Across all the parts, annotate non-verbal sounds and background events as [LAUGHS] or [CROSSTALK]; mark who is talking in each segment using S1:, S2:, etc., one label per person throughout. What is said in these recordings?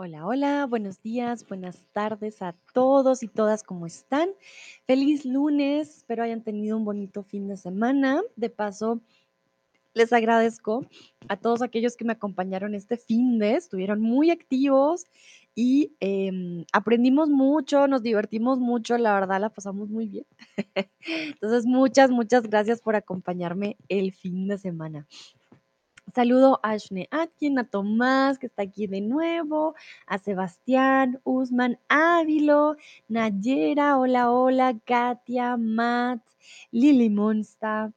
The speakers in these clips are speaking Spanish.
S1: Hola, hola, buenos días, buenas tardes a todos y todas, ¿cómo están? Feliz lunes, espero hayan tenido un bonito fin de semana. De paso, les agradezco a todos aquellos que me acompañaron este fin de, estuvieron muy activos y em, aprendimos mucho, nos divertimos mucho, la verdad la pasamos muy bien. [LAUGHS] Entonces, muchas, muchas gracias por acompañarme el fin de semana. Saludo a Ashne Atkin, a Tomás, que está aquí de nuevo, a Sebastián, Usman Ávilo, Nayera, hola, hola, Katia, Matt, Lili Monsta,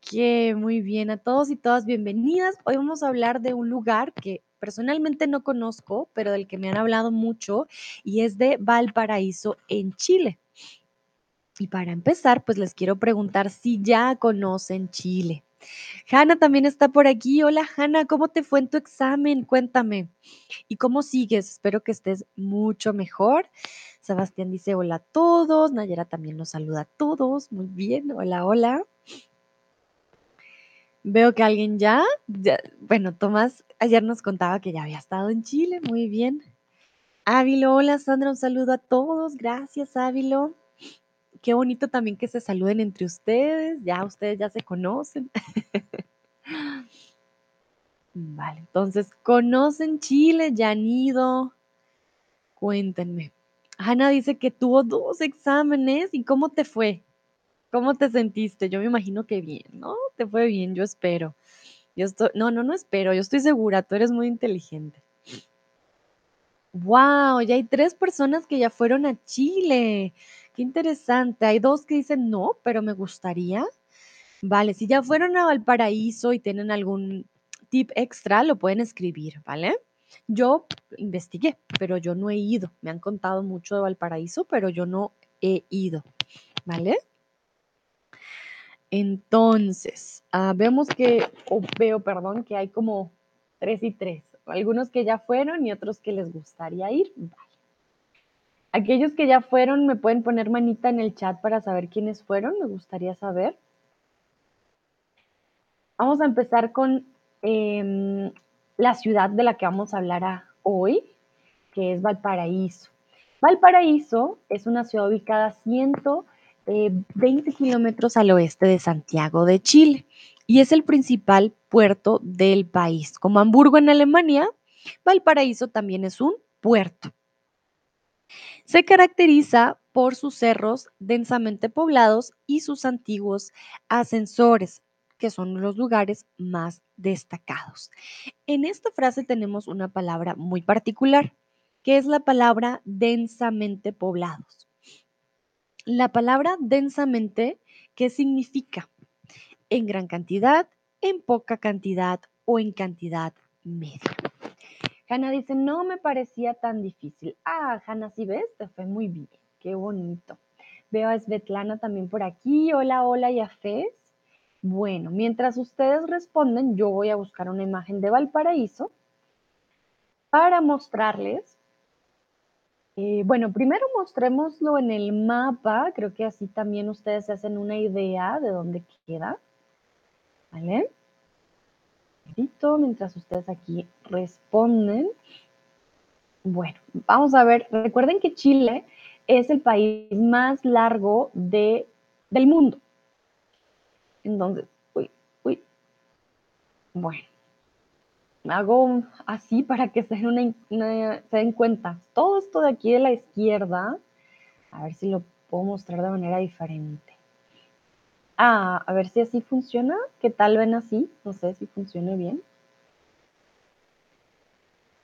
S1: que muy bien, a todos y todas bienvenidas. Hoy vamos a hablar de un lugar que personalmente no conozco, pero del que me han hablado mucho, y es de Valparaíso en Chile. Y para empezar, pues les quiero preguntar si ya conocen Chile. Hanna también está por aquí. Hola Hanna, ¿cómo te fue en tu examen? Cuéntame. ¿Y cómo sigues? Espero que estés mucho mejor. Sebastián dice hola a todos. Nayera también nos saluda a todos. Muy bien. Hola, hola. Veo que alguien ya, ya, bueno, Tomás ayer nos contaba que ya había estado en Chile. Muy bien. Ávilo, hola Sandra, un saludo a todos. Gracias, Ávilo. Qué bonito también que se saluden entre ustedes. Ya ustedes ya se conocen. [LAUGHS] Vale, entonces, ¿conocen Chile? ¿Ya han ido? Cuéntenme. Ana dice que tuvo dos exámenes. ¿Y cómo te fue? ¿Cómo te sentiste? Yo me imagino que bien, ¿no? Te fue bien, yo espero. Yo estoy, no, no, no espero, yo estoy segura, tú eres muy inteligente. Wow, ya hay tres personas que ya fueron a Chile. Qué interesante. Hay dos que dicen no, pero me gustaría. Vale, si ya fueron a Valparaíso y tienen algún tip extra, lo pueden escribir, ¿vale? Yo investigué, pero yo no he ido. Me han contado mucho de Valparaíso, pero yo no he ido, ¿vale? Entonces, ah, vemos que, o veo, perdón, que hay como tres y tres. Algunos que ya fueron y otros que les gustaría ir. Vale. Aquellos que ya fueron, me pueden poner manita en el chat para saber quiénes fueron. Me gustaría saber. Vamos a empezar con em, la ciudad de la que vamos a hablar hoy, que es Valparaíso. Valparaíso es una ciudad ubicada a 120 eh, kilómetros al oeste de Santiago de Chile y es el principal puerto del país. Como Hamburgo en Alemania, Valparaíso también es un puerto. Se caracteriza por sus cerros densamente poblados y sus antiguos ascensores, que son los lugares más destacados. En esta frase tenemos una palabra muy particular, que es la palabra densamente poblados. La palabra densamente, ¿qué significa? En gran cantidad, en poca cantidad o en cantidad media. Hanna dice, no me parecía tan difícil. Ah, Hanna, si ves, te fue muy bien. Qué bonito. Veo a Svetlana también por aquí. Hola, hola, Yafés. Bueno, mientras ustedes responden, yo voy a buscar una imagen de Valparaíso para mostrarles. Eh, bueno, primero mostrémoslo en el mapa, creo que así también ustedes se hacen una idea de dónde queda. ¿Vale? Mientras ustedes aquí responden. Bueno, vamos a ver, recuerden que Chile es el país más largo de, del mundo. Entonces, uy, uy. Bueno, hago así para que se den, se den cuenta. Todo esto de aquí de la izquierda, a ver si lo puedo mostrar de manera diferente. A ver si así funciona. ¿Qué tal ven así? No sé si funciona bien.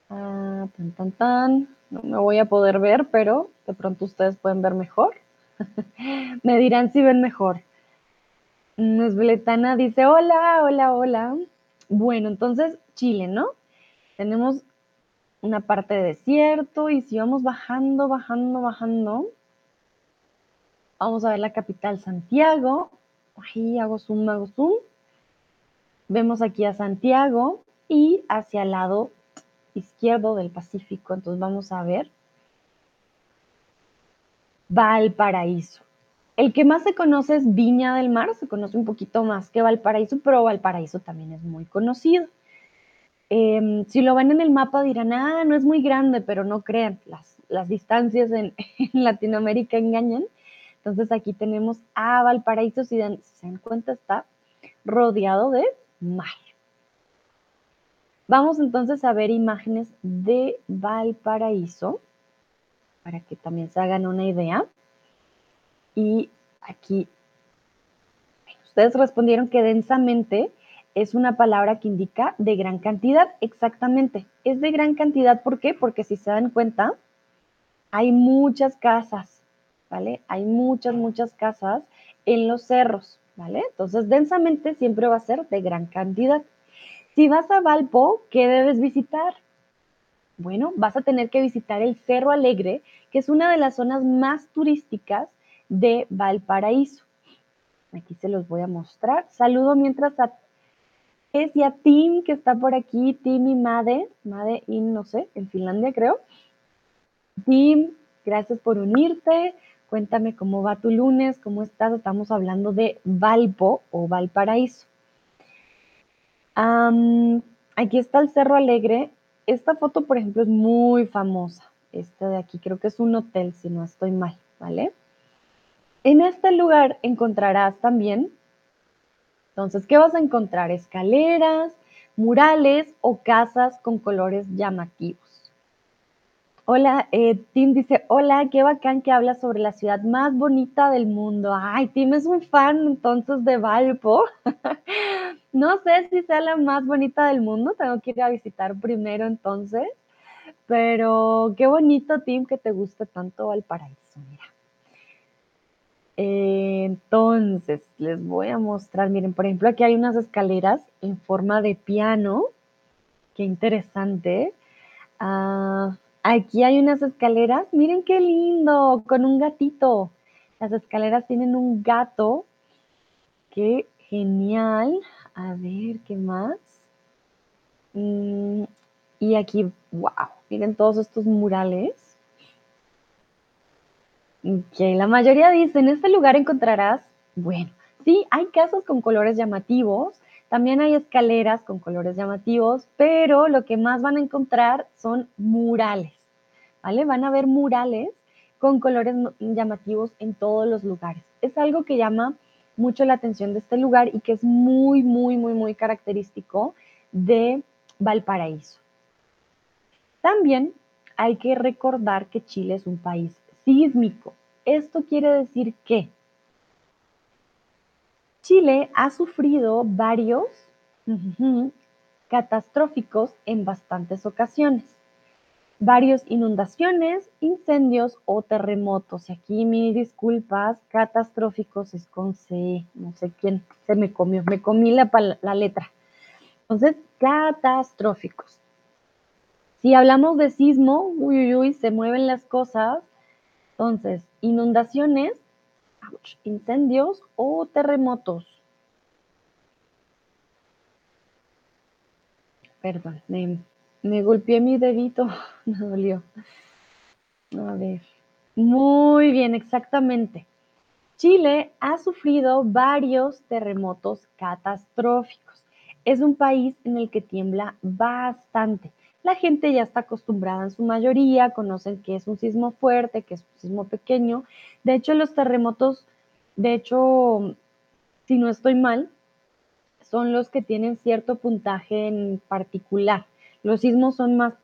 S1: Ah, tan, tan, tan. No me voy a poder ver, pero de pronto ustedes pueden ver mejor. [LAUGHS] me dirán si ven mejor. Nesbletana dice, hola, hola, hola. Bueno, entonces Chile, ¿no? Tenemos una parte de desierto y si vamos bajando, bajando, bajando, vamos a ver la capital Santiago. Ahí hago zoom, hago zoom. Vemos aquí a Santiago y hacia el lado izquierdo del Pacífico. Entonces vamos a ver Valparaíso. El que más se conoce es Viña del Mar, se conoce un poquito más que Valparaíso, pero Valparaíso también es muy conocido. Em, si lo ven en el mapa dirán, ah, no es muy grande, pero no crean, las distancias [LAUGHS] en, Latinoamérica engañan. Entonces aquí tenemos a Valparaíso, si, se dan cuenta, está rodeado de mar. Vamos entonces a ver imágenes de Valparaíso para que también se hagan una idea. Y aquí, ustedes respondieron que densamente es una palabra que indica de gran cantidad, exactamente. Es de gran cantidad, ¿por qué? Porque si se dan cuenta, hay muchas casas, ¿vale? Hay muchas, muchas casas en los cerros, ¿vale? Entonces, densamente siempre va a ser de gran cantidad. Si vas a Valpo, ¿qué debes visitar? Bueno, vas a tener que visitar el Cerro Alegre, que es una de las zonas más turísticas de Valparaíso. Aquí se los voy a mostrar. Saludo mientras a es y a Tim, que está por aquí, Tim y Made, Made in, no sé, en Finlandia creo. Tim, gracias por unirte. Cuéntame cómo va tu lunes, cómo estás. Estamos hablando de Valpo o Valparaíso. aquí está el Cerro Alegre. Esta foto, por ejemplo, es muy famosa. Esta de aquí creo que es un hotel, si no estoy mal, ¿vale? En este lugar encontrarás también entonces, ¿qué vas a encontrar? Escaleras, murales o casas con colores llamativos. Hola, eh, Tim dice, hola, qué bacán que habla sobre la ciudad más bonita del mundo. Ay, Tim es un fan entonces de Valpo. [LAUGHS] no sé si sea la más bonita del mundo, tengo que ir a visitar primero entonces, pero qué bonito, Tim, que te guste tanto Valparaíso, mira. Eh, entonces, les voy a mostrar, miren, por ejemplo, aquí hay unas escaleras en forma de piano. Qué interesante. Ah, aquí hay unas escaleras, miren qué lindo, con un gatito. Las escaleras tienen un gato. Qué genial. A ver, ¿qué más? Mm, y aquí, wow, miren todos estos murales. Que la mayoría dice, en este lugar encontrarás, bueno, sí, hay casas con colores llamativos, también hay escaleras con colores llamativos, pero lo que más van a encontrar son murales, ¿vale? Van a ver murales con colores llamativos en todos los lugares. Es algo que llama mucho la atención de este lugar y que es muy, muy, muy, muy característico de Valparaíso. También hay que recordar que Chile es un país sísmico. Esto quiere decir que Chile ha sufrido varios catastróficos en bastantes ocasiones. Varios inundaciones, incendios o terremotos. Y aquí mis disculpas, catastróficos es con C, no sé quién se me comió, me comí la, la letra. Entonces, catastróficos. Si hablamos de sismo, uy, uy, uy, se mueven las cosas, entonces, inundaciones, incendios o terremotos. Perdón, me, golpeé mi dedito, [LAUGHS] me dolió. A ver. Muy bien, exactamente. Chile ha sufrido varios terremotos catastróficos. Es un país en el que tiembla bastante. La gente ya está acostumbrada en su mayoría, conocen que es un sismo fuerte, que es un sismo pequeño. De hecho, los terremotos, de hecho, si no estoy mal, son los que tienen cierto puntaje en particular. Los sismos son más,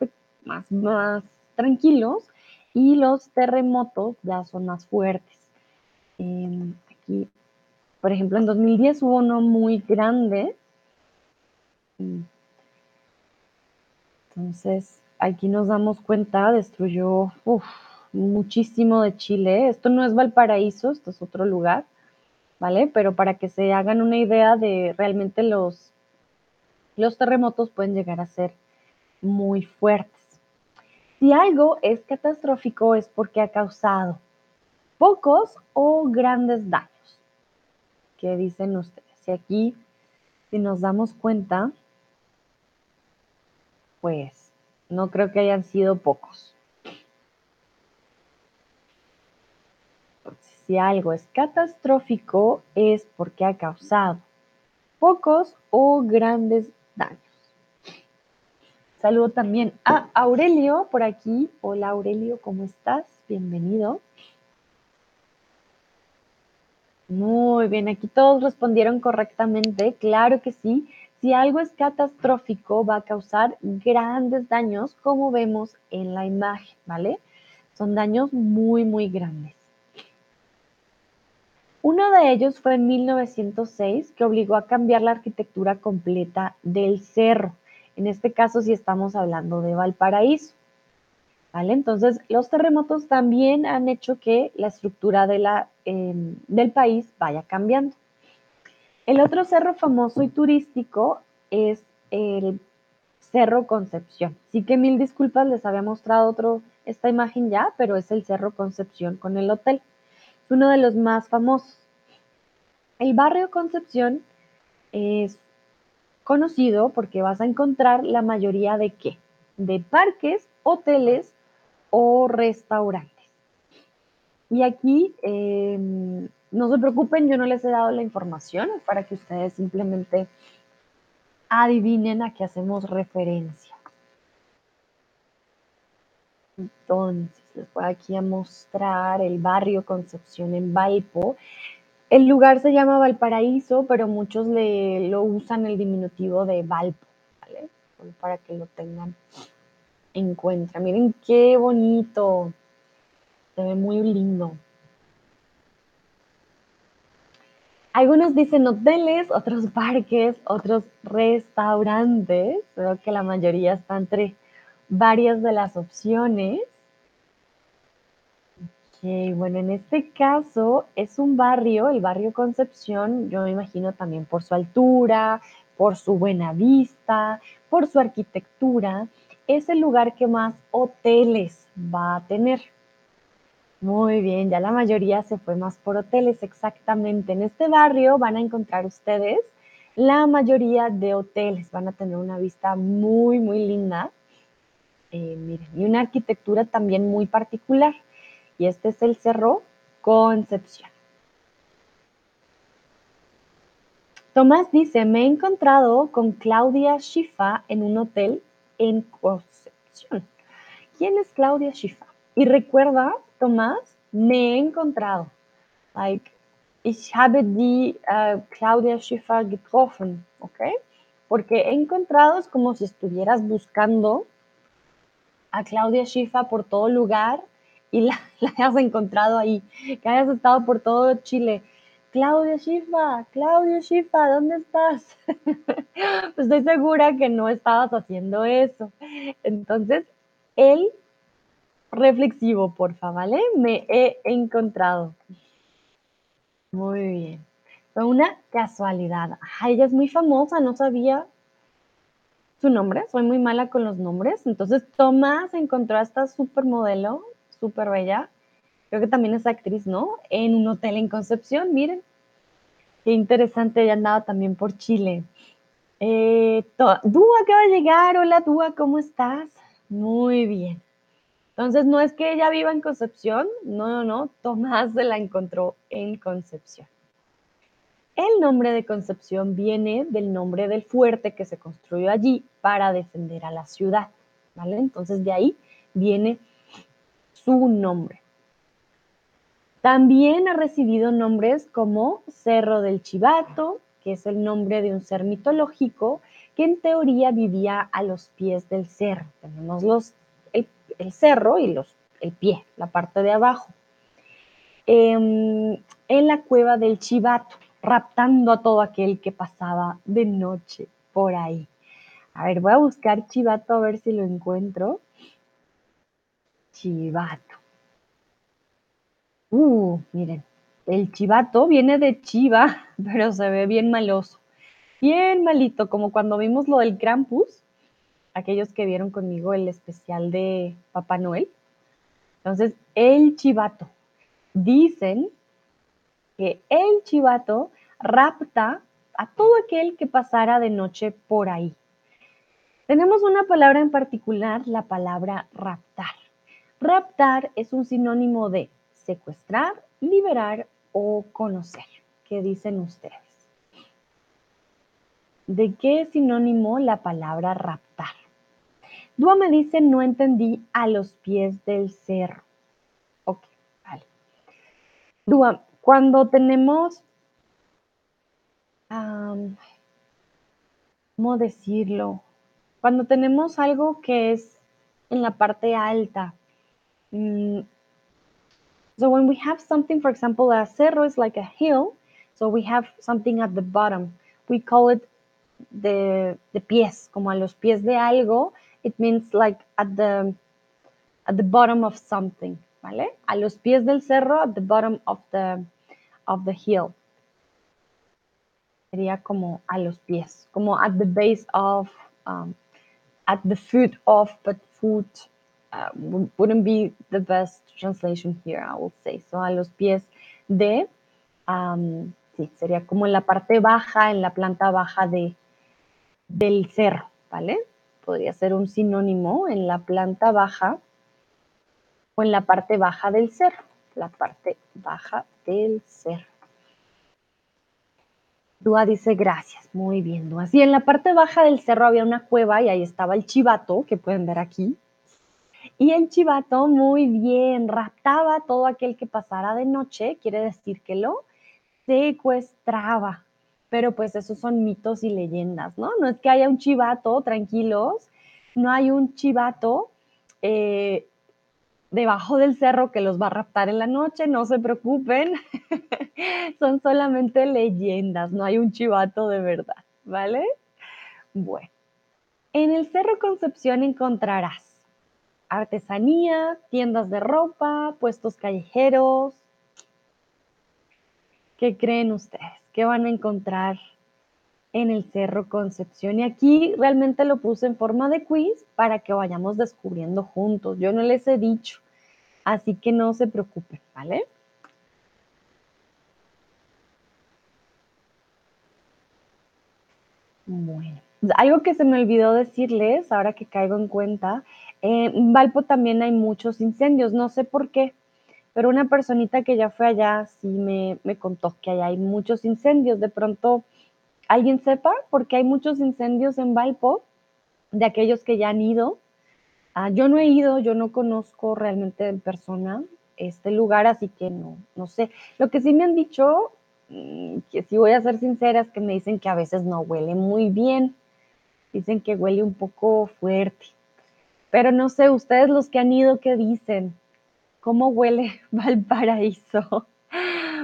S1: más, más tranquilos y los terremotos ya son más fuertes. Em, aquí, por ejemplo, en 2010 hubo uno muy grande. Entonces, aquí nos damos cuenta, destruyó muchísimo de Chile. Esto no es Valparaíso, esto es otro lugar, ¿vale? Pero para que se hagan una idea de realmente los, los terremotos pueden llegar a ser muy fuertes. Si algo es catastrófico es porque ha causado pocos o grandes daños. ¿Qué dicen ustedes? Y aquí, si nos damos cuenta, pues no creo que hayan sido pocos. Si algo es catastrófico es porque ha causado pocos o grandes daños. Saludo también a Aurelio por aquí. Hola Aurelio, ¿cómo estás? Bienvenido. Muy bien, aquí todos respondieron correctamente. Claro que sí. Si algo es catastrófico, va a causar grandes daños, como vemos en la imagen, ¿vale? Son daños muy, muy grandes. Uno de ellos fue en 1906, que obligó a cambiar la arquitectura completa del cerro. En este caso, si estamos hablando de Valparaíso. ¿Vale? Entonces, los terremotos también han hecho que la estructura em, del país vaya cambiando. El otro cerro famoso y turístico es el Cerro Concepción. Sí que mil disculpas, les había mostrado esta imagen ya, pero es el Cerro Concepción con el hotel. Es uno de los más famosos. El barrio Concepción es conocido porque vas a encontrar la mayoría de qué? De parques, hoteles o restaurantes. Y aquí, em, no se preocupen, yo no les he dado la información para que ustedes simplemente adivinen a qué hacemos referencia. Entonces, les voy aquí a mostrar el barrio Concepción en Valpo. El lugar se llama Valparaíso, pero muchos le, lo usan el diminutivo de Valpo, ¿vale? Para que lo tengan en cuenta. Miren qué bonito. Se ve muy lindo. Algunos dicen hoteles, otros parques, otros restaurantes. Creo que la mayoría está entre varias de las opciones. Ok, bueno, en este caso es un barrio, el barrio Concepción, yo me imagino también por su altura, por su buena vista, por su arquitectura, es el lugar que más hoteles va a tener. Muy bien, ya la mayoría se fue más por hoteles, exactamente. En este barrio van a encontrar ustedes la mayoría de hoteles, van a tener una vista muy, muy linda. Eh, miren, y una arquitectura también muy particular. Y este es el Cerro Concepción. Tomás dice, me he encontrado con Claudia Schiffa en un hotel en Concepción. ¿Quién es Claudia Schiffa? Y recuerda Tomás, me he encontrado. Like, ich habe die uh, Claudia Schiffer getroffen, ¿ok? Porque he encontrado es como si estuvieras buscando a Claudia Schiffer por todo lugar y la, [LAUGHS] la, hayas encontrado ahí, que hayas estado por todo Chile. Claudia Schiffer, Claudia Schiffer, ¿dónde estás? [LAUGHS] pues estoy segura que no estabas haciendo eso. Entonces, él reflexivo, porfa, ¿vale? Me he encontrado. Muy bien. Fue una casualidad. ella es muy famosa, no sabía su nombre, soy muy mala con los nombres. Entonces Tomás encontró a esta supermodelo, súper bella, creo que también es actriz, ¿no? En un hotel en Concepción, miren. Qué interesante, ella andaba también por Chile. Eh, Dúa acaba de llegar, hola Dúa, ¿cómo estás? Muy bien. Entonces, no es que ella viva en Concepción, no, no, no, Tomás se la encontró en Concepción. El nombre de Concepción viene del nombre del fuerte que se construyó allí para defender a la ciudad, ¿vale? Entonces, de ahí viene su nombre. También ha recibido nombres como Cerro del Chivato, que es el nombre de un ser mitológico que en teoría vivía a los pies del cerro. Tenemos los el cerro y los, el pie, la parte de abajo. Em, en la cueva del Chivato, raptando a todo aquel que pasaba de noche por ahí. A ver, voy a buscar Chivato a ver si lo encuentro. Chivato. Uh, miren, el chivato viene de chiva, [LAUGHS] pero se ve bien maloso. Bien malito, como cuando vimos lo del Krampus, aquellos que vieron conmigo el especial de Papá Noel. Entonces, el chivato. Dicen que el chivato rapta a todo aquel que pasara de noche por ahí. Tenemos una palabra en particular, la palabra raptar. Raptar es un sinónimo de secuestrar, liberar o conocer. ¿Qué dicen ustedes? ¿De qué es sinónimo la palabra raptar? Dúa me dice, no entendí a los pies del cerro. Ok, vale. Dúa, cuando tenemos, ¿cómo decirlo? Cuando tenemos algo que es en la parte alta. Mm, so when we have something, for example, a cerro is like a hill. So we have something at the bottom. We call it the, the pies, como a los pies de algo. It means like at the, at the bottom of something, ¿vale? A los pies del cerro, at the bottom of the, of the hill. Sería como a los pies, como at the base of, um, at the foot of, but foot uh, wouldn't be the best translation here, I will say. So a los pies de, um, sí, sería como en la parte baja, en la planta baja de, del cerro, ¿vale? Podría ser un sinónimo en la planta baja o en la parte baja del cerro, la parte baja del cerro. Dúa dice gracias, muy bien, Dúa. Sí, en la parte baja del cerro había una cueva y ahí estaba el chivato, que pueden ver aquí. Y el chivato, muy bien, raptaba todo aquel que pasara de noche, quiere decir que lo secuestraba. Pero pues esos son mitos y leyendas, ¿no? No es que haya un chivato, tranquilos, no hay un chivato eh, debajo del cerro que los va a raptar en la noche, no se preocupen, [LAUGHS] son solamente leyendas, no hay un chivato de verdad, ¿vale? Bueno, en el Cerro Concepción encontrarás artesanía, tiendas de ropa, puestos callejeros. ¿Qué creen ustedes? ¿Qué van a encontrar en el Cerro Concepción? Y aquí realmente lo puse en forma de quiz para que vayamos descubriendo juntos. Yo no les he dicho, así que no se preocupen, ¿vale? Bueno, algo que se me olvidó decirles, ahora que caigo en cuenta, en Valpo también hay muchos incendios, no sé por qué, pero una personita que ya fue allá sí me, me contó que allá hay muchos incendios. De pronto, ¿alguien sepa por qué hay muchos incendios en Valpo? De aquellos que ya han ido. Ah, yo no he ido, yo no conozco realmente en persona este lugar, así que no, no sé. Lo que sí me han dicho, mm, que si voy a ser sincera, es que me dicen que a veces no huele muy bien. Dicen que huele un poco fuerte. Pero no sé, ustedes los que han ido, ¿qué dicen? ¿Cómo huele [LAUGHS] Valparaíso?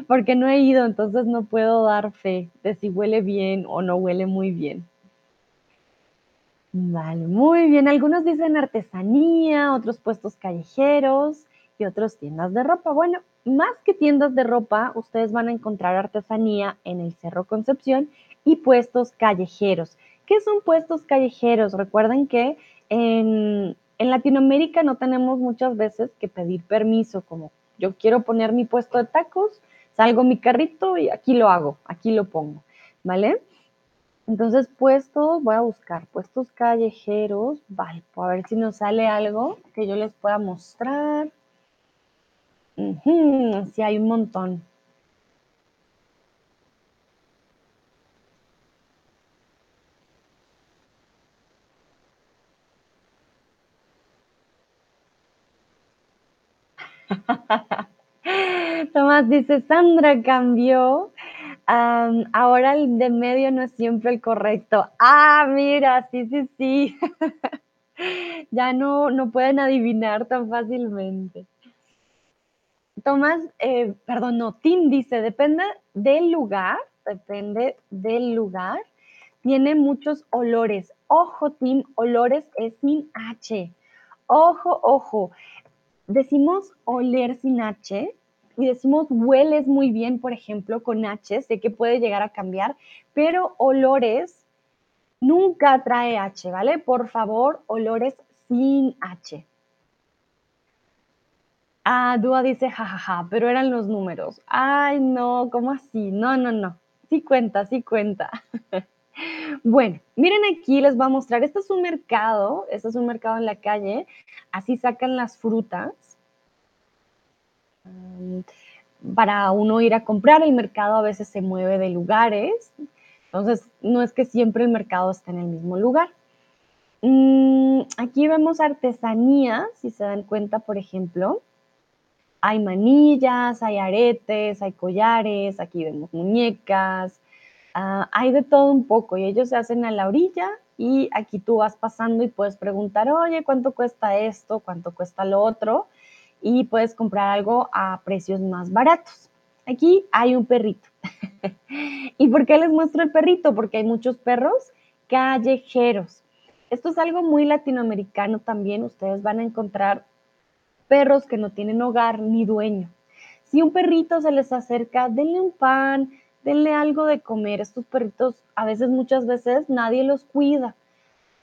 S1: Porque no he ido, entonces no puedo dar fe de si huele bien o no huele muy bien. Vale, muy bien. Algunos dicen artesanía, otros puestos callejeros y otros tiendas de ropa. Bueno, más que tiendas de ropa, ustedes van a encontrar artesanía en el Cerro Concepción y puestos callejeros. ¿Qué son puestos callejeros? Recuerden que en, en Latinoamérica no tenemos muchas veces que pedir permiso, como yo quiero poner mi puesto de tacos, salgo mi carrito y aquí lo hago, aquí lo pongo, ¿vale? Entonces, puestos, voy a buscar puestos callejeros, vale, a ver si nos sale algo que yo les pueda mostrar. sí, hay un montón. [LAUGHS] Tomás dice, Sandra cambió ahora el de medio no es siempre el correcto. Ah, mira, sí, sí, sí. [LAUGHS] ya no, no pueden adivinar tan fácilmente. Tomás, eh, perdón, no, Tim dice, depende del lugar, depende del lugar, tiene muchos olores. Ojo, Tim, olores es sin H. Ojo, ojo. Decimos oler sin H, y decimos hueles muy bien, por ejemplo, con H, sé que puede llegar a cambiar, pero olores nunca trae H, ¿vale? Por favor, olores sin H. Ah, Dúa dice jajaja, pero eran los números. Ay, no, ¿cómo así? No, no, no. Sí cuenta, sí cuenta. [LAUGHS] bueno, miren aquí, les voy a mostrar. Este es un mercado, este es un mercado en la calle. Así sacan las frutas para uno ir a comprar, el mercado a veces se mueve de lugares, entonces no es que siempre el mercado esté en el mismo lugar. Mm, aquí vemos artesanía, si se dan cuenta, por ejemplo. Hay manillas, hay aretes, hay collares, aquí vemos muñecas, ah, hay de todo un poco y ellos se hacen a la orilla y aquí tú vas pasando y puedes preguntar, oye, ¿cuánto cuesta esto? ¿Cuánto cuesta lo otro? Y puedes comprar algo a precios más baratos. Aquí hay un perrito. [LAUGHS] ¿Y por qué les muestro el perrito? Porque hay muchos perros callejeros. Esto es algo muy latinoamericano también. Ustedes van a encontrar perros que no tienen hogar ni dueño. Si un perrito se les acerca, denle un pan, denle algo de comer. Estos perritos a veces, muchas veces, nadie los cuida.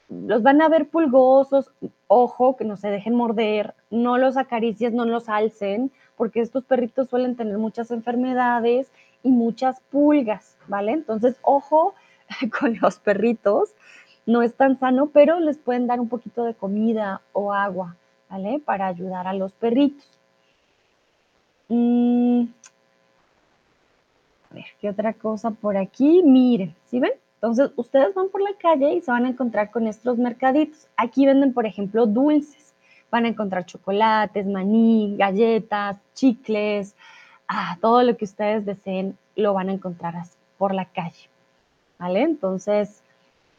S1: Los van a ver pulgosos, ojo, que no se dejen morder, no los acaricies, no los alcen, porque estos perritos suelen tener muchas enfermedades y muchas pulgas, ¿vale? Entonces, ojo [LAUGHS] con los perritos, no es tan sano, pero les pueden dar un poquito de comida o agua, ¿vale? Para ayudar a los perritos. Mm, a ver, ¿qué otra cosa por aquí? Miren, ¿sí ven? Entonces, ustedes van por la calle y se van a encontrar con estos mercaditos. Aquí venden, por ejemplo, dulces. Van a encontrar chocolates, maní, galletas, chicles, ah, todo lo que ustedes deseen lo van a encontrar por la calle. ¿Vale? Entonces,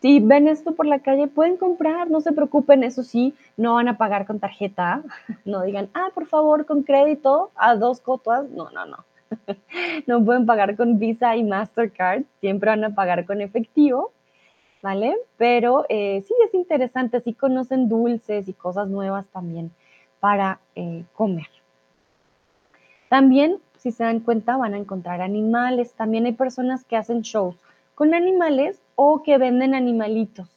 S1: si ven esto por la calle, pueden comprar, no se preocupen, eso sí, no van a pagar con tarjeta. [LAUGHS] No digan, ah, por favor, con crédito a dos cotas. No, no, no. [LAUGHS] no pueden pagar con Visa y Mastercard, siempre van a pagar con efectivo, ¿vale? Pero eh, sí es interesante, sí conocen dulces y cosas nuevas también para eh, comer. También, si se dan cuenta, van a encontrar animales. También hay personas que hacen shows con animales o que venden animalitos.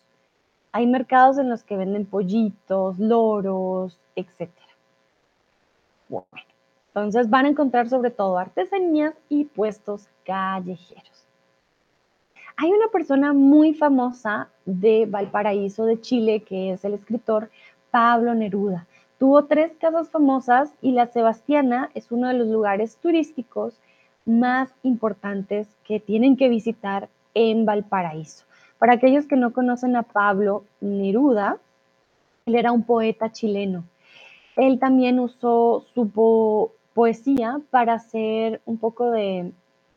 S1: Hay mercados en los que venden pollitos, loros, etc. Bueno, entonces van a encontrar sobre todo artesanías y puestos callejeros. Hay una persona muy famosa de Valparaíso, de Chile, que es el escritor Pablo Neruda. Tuvo tres casas famosas y la Sebastiana es uno de los lugares turísticos más importantes que tienen que visitar en Valparaíso. Para aquellos que no conocen a Pablo Neruda, él era un poeta chileno. Él también usó su, poesía para hacer un poco de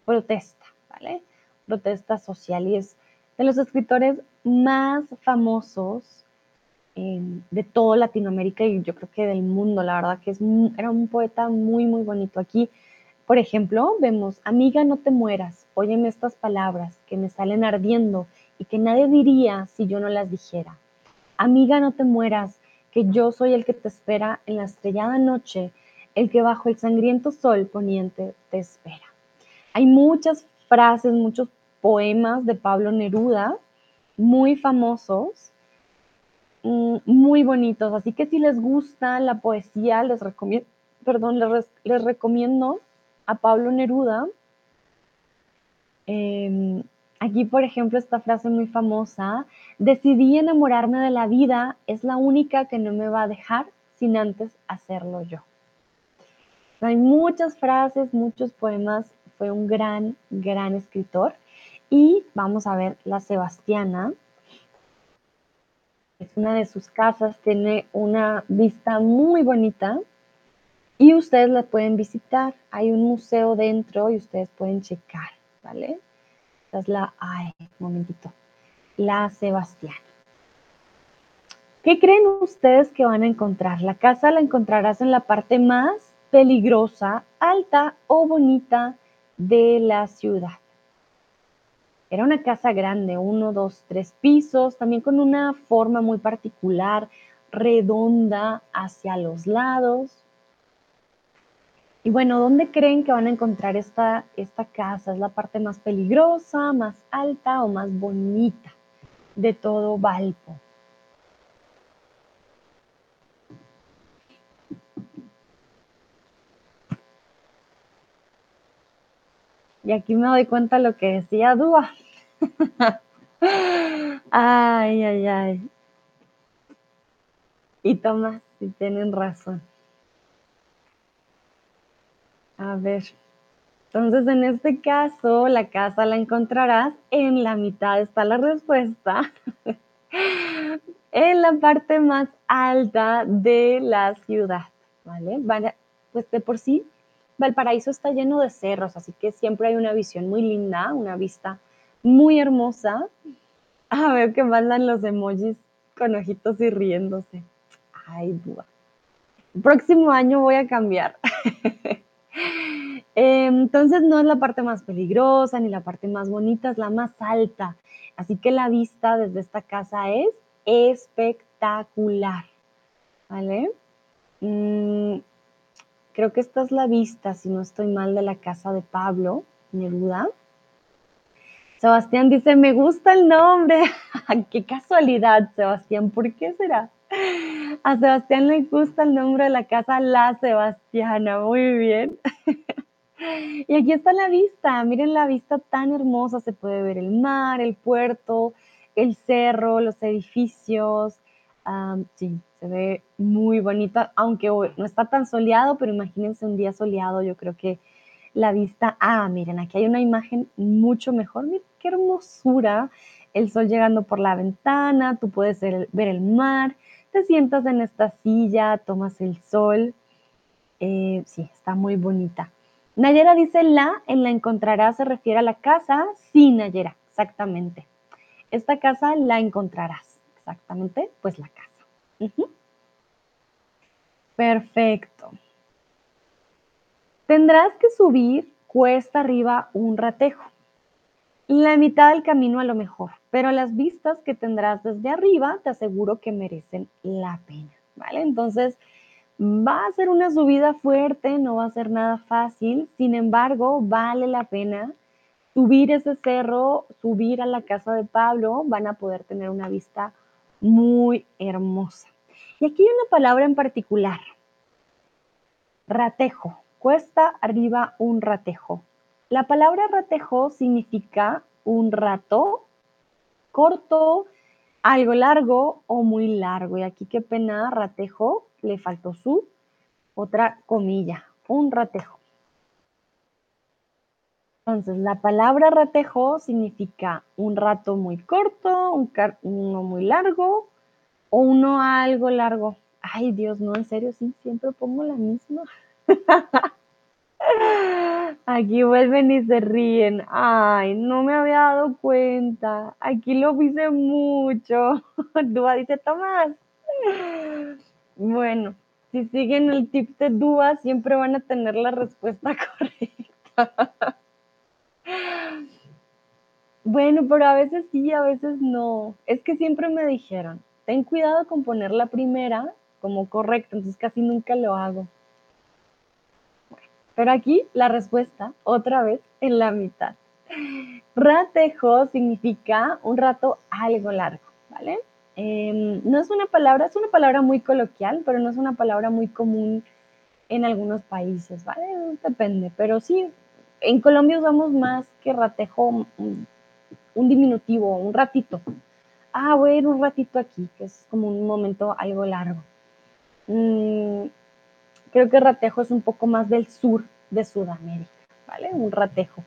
S1: protesta, ¿vale? Protesta social y es de los escritores más famosos em, de toda Latinoamérica y yo creo que del mundo, la verdad que es, era un poeta muy, muy bonito. Aquí, por ejemplo, vemos, amiga, no te mueras, óyeme estas palabras que me salen ardiendo y que nadie diría si yo no las dijera. Amiga, no te mueras, que yo soy el que te espera en la estrellada noche el que bajo el sangriento sol poniente te espera. Hay muchas frases, muchos poemas de Pablo Neruda, muy famosos, mm, muy bonitos. Así que si les gusta la poesía, les recomiendo, perdón, les, recomiendo a Pablo Neruda. Em, aquí, por ejemplo, esta frase muy famosa, decidí enamorarme de la vida, es la única que no me va a dejar sin antes hacerlo yo. Hay muchas frases, muchos poemas. Fue un gran, gran escritor. Y vamos a ver la Sebastiana. Es una de sus casas, tiene una vista muy bonita y ustedes la pueden visitar. Hay un museo dentro y ustedes pueden checar, ¿vale? Esta es la, ay, un momentito, la Sebastiana. ¿Qué creen ustedes que van a encontrar? La casa la encontrarás en la parte más peligrosa, alta o bonita de la ciudad. Era una casa grande, uno, dos, tres pisos, también con una forma muy particular, redonda hacia los lados. Y bueno, ¿dónde creen que van a encontrar esta, esta casa? ¿Es la parte más peligrosa, más alta o más bonita de todo Valpo? Y aquí me doy cuenta lo que decía Dúa. [LAUGHS] ay, ay, ay. Y Tomás, si tienen razón. A ver. Entonces, en este caso, la casa la encontrarás en la mitad. Está la respuesta. [LAUGHS] en la parte más alta de la ciudad, ¿vale? pues de por sí, Valparaíso está lleno de cerros, así que siempre hay una visión muy linda, una vista muy hermosa. Ah, veo que mandan los emojis con ojitos y riéndose. Ay, búa. Próximo año voy a cambiar. [LAUGHS] Entonces no es la parte más peligrosa ni la parte más bonita, es la más alta. Así que la vista desde esta casa es espectacular. ¿Vale? Mm, creo que esta es la vista, si no estoy mal, de la casa de Pablo Neruda. Sebastián dice, me gusta el nombre. [LAUGHS] qué casualidad, Sebastián, ¿por qué será? A Sebastián le gusta el nombre de la casa La Sebastiana, muy bien. [LAUGHS] Y aquí está la vista, miren la vista tan hermosa, se puede ver el mar, el puerto, el cerro, los edificios. Sí, se ve muy bonita, aunque no está tan soleado, pero imagínense un día soleado, yo creo que la vista, ah, miren, aquí hay una imagen mucho mejor, miren qué hermosura, el sol llegando por la ventana, tú puedes ver el mar, te sientas en esta silla, tomas el sol, eh, sí, está muy bonita. Nayera dice la, en la encontrarás se refiere a la casa, sí, Nayera, exactamente. Esta casa la encontrarás, exactamente, pues la casa. Perfecto. Tendrás que subir cuesta arriba un ratejo. La mitad del camino a lo mejor, pero las vistas que tendrás desde arriba te aseguro que merecen la pena, ¿vale? Entonces, Va a ser una subida fuerte, no va a ser nada fácil, sin embargo, vale la pena subir ese cerro, subir a la casa de Pablo, van a poder tener una vista muy hermosa. Y aquí hay una palabra en particular, ratejo, cuesta arriba un ratejo. La palabra ratejo significa un rato corto, algo largo o muy largo. Y aquí qué pena, ratejo, le faltó su otra comilla, un ratejo. Entonces, la palabra ratejo significa un rato muy corto, un uno muy largo o uno algo largo. Ay, Dios, no, en serio, sí, siempre pongo la misma. [LAUGHS] Aquí vuelven y se ríen. Ay, no me había dado cuenta. Aquí lo hice mucho. [LAUGHS] Dúa dice, Tomás. Bueno, si siguen el tip de Dúa, siempre van a tener la respuesta [LAUGHS] correcta. Bueno, pero a veces sí, a veces no. Es que siempre me dijeron, ten cuidado con poner la primera como correcta, entonces casi nunca lo hago. pero aquí la respuesta, otra vez, en la mitad. Ratejo significa un rato algo largo, ¿vale? Em, no es una palabra, es una palabra muy coloquial, pero no es una palabra muy común en algunos países, ¿vale? Depende, pero sí, en Colombia usamos más que ratejo un, diminutivo, un ratito. Ah, voy a ir un ratito aquí, que es como un momento algo largo. Mm, creo que ratejo es un poco más del sur de Sudamérica, ¿vale? Un ratejo.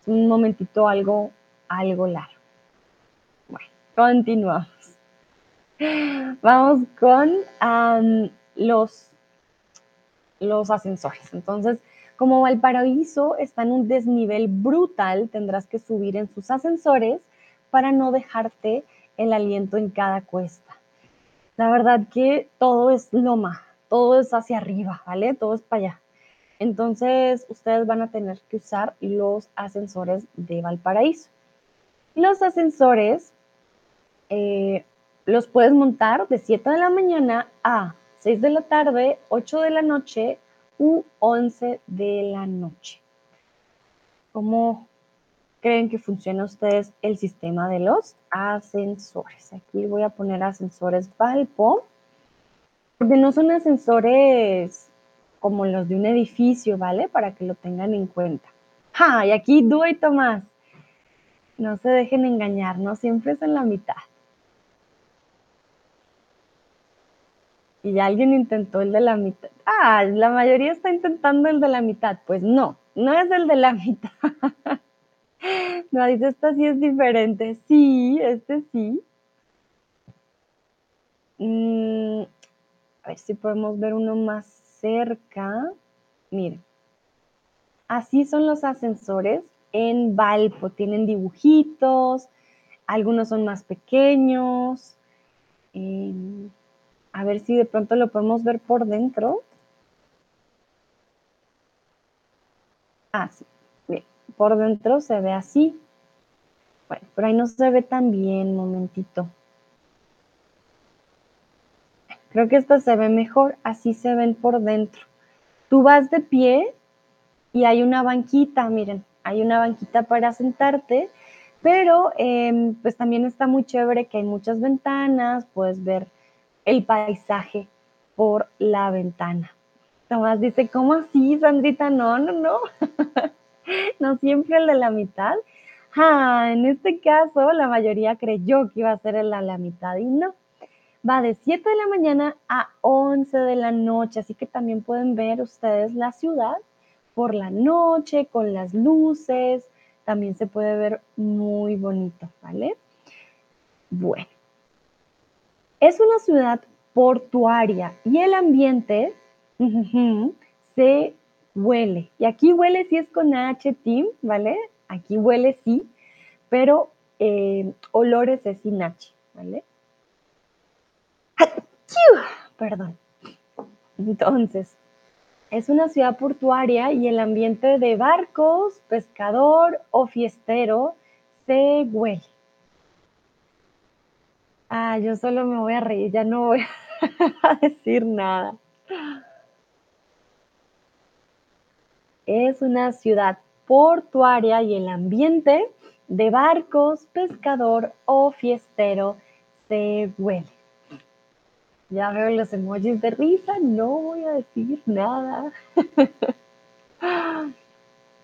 S1: Es un momentito algo, algo largo. Bueno, continuamos. Vamos con los, los ascensores. Entonces, como Valparaíso está en un desnivel brutal, tendrás que subir en sus ascensores para no dejarte el aliento en cada cuesta. La verdad que todo es loma, todo es hacia arriba, ¿vale? Todo es para allá. Entonces, ustedes van a tener que usar los ascensores de Valparaíso. Los ascensores eh, los puedes montar de 7 de la mañana a 6 de la tarde, 8 de la noche u 11 de la noche. ¿Cómo creen que funciona ustedes el sistema de los ascensores? Aquí voy a poner ascensores Valpo, porque no son ascensores como los de un edificio, ¿vale? Para que lo tengan en cuenta. ¡Ja! Y aquí Dúa y Tomás. No se dejen engañar, no siempre es en la mitad. Y ya alguien intentó el de la mitad. Ah, la mayoría está intentando el de la mitad. Pues no, no es el de la [LAUGHS] mitad. no, dice, esta sí es diferente. Sí, este sí. Mm, a ver si podemos ver uno más cerca. Miren, así son los ascensores en Valpo. Tienen dibujitos, algunos son más pequeños. Em, a ver si de pronto lo podemos ver por dentro. Ah, sí. por dentro se ve así. Bueno, pero ahí no se ve tan bien, momentito. Creo que esta se ve mejor, así se ven por dentro. Tú vas de pie y hay una banquita, miren, hay una banquita para sentarte, pero em, pues también está muy chévere que hay muchas ventanas, puedes ver el paisaje por la ventana. Tomás dice, ¿cómo así, Sandrita? No, no, no. [LAUGHS] no siempre el de la mitad. Ah, en este caso, la mayoría creyó que iba a ser el de la mitad y no. Va de 7 de la mañana a 11 de la noche, así que también pueden ver ustedes la ciudad por la noche con las luces. También se puede ver muy bonito, ¿vale? Bueno, es una ciudad portuaria y el ambiente se huele. Y aquí huele si es con H, Team, ¿vale? Aquí huele sí, pero eh, olores es sin H, ¿vale? Perdón. Entonces, es una ciudad portuaria y el ambiente de barcos, pescador o fiestero se huele. Ah, yo solo me voy a reír, ya no voy [LAUGHS] a decir nada. Es una ciudad portuaria y el ambiente de barcos, pescador o fiestero se huele. Ya veo los emojis de risa, no voy a decir nada. [LAUGHS]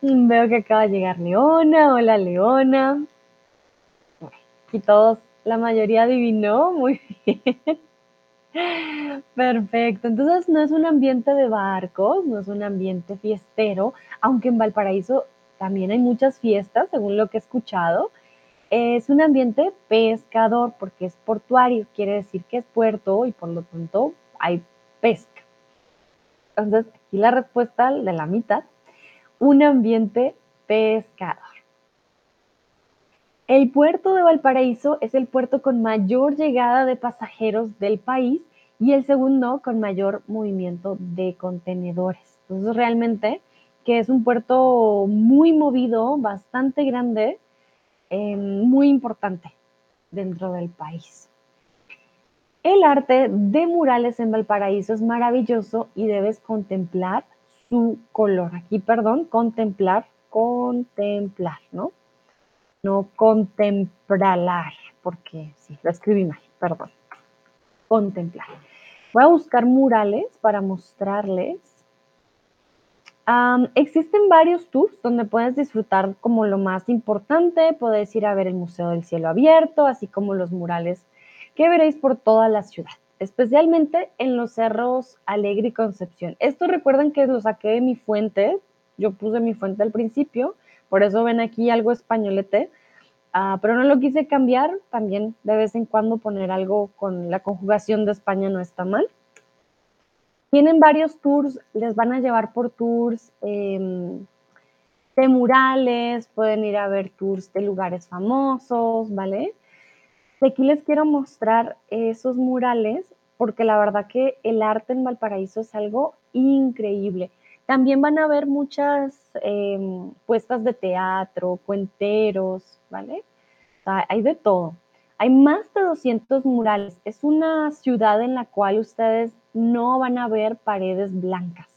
S1: veo que acaba de llegar Leona. Hola, Leona. Y todos, la mayoría adivinó. Muy bien. Perfecto. Entonces no es un ambiente de barcos, no es un ambiente fiestero, aunque en Valparaíso también hay muchas fiestas, según lo que he escuchado. Es un ambiente pescador porque es portuario, quiere decir que es puerto y por lo tanto hay pesca. Entonces, aquí la respuesta de la mitad, un ambiente pescador. El puerto de Valparaíso es el puerto con mayor llegada de pasajeros del país y el segundo con mayor movimiento de contenedores. Entonces, realmente que es un puerto muy movido, bastante grande, Em, muy importante dentro del país. El arte de murales en Valparaíso es maravilloso y debes contemplar su color. Aquí, perdón, contemplar, contemplar, ¿no? No contemplar, porque sí, lo escribí mal, perdón. Contemplar. Voy a buscar murales para mostrarles existen varios tours donde puedes disfrutar como lo más importante, puedes ir a ver el Museo del Cielo Abierto, así como los murales que veréis por toda la ciudad, especialmente en los cerros Alegre y Concepción. Esto recuerden que lo saqué de mi fuente, yo puse mi fuente al principio, por eso ven aquí algo españolete, ah, pero no lo quise cambiar, también de vez en cuando poner algo con la conjugación de España no está mal. Tienen varios tours, les van a llevar por tours em, de murales, pueden ir a ver tours de lugares famosos, ¿vale? De aquí les quiero mostrar esos murales porque la verdad que el arte en Valparaíso es algo increíble. También van a ver muchas em, puestas de teatro, cuenteros, ¿vale? hay de todo. Hay más de 200 murales. Es una ciudad en la cual ustedes no van a ver paredes blancas.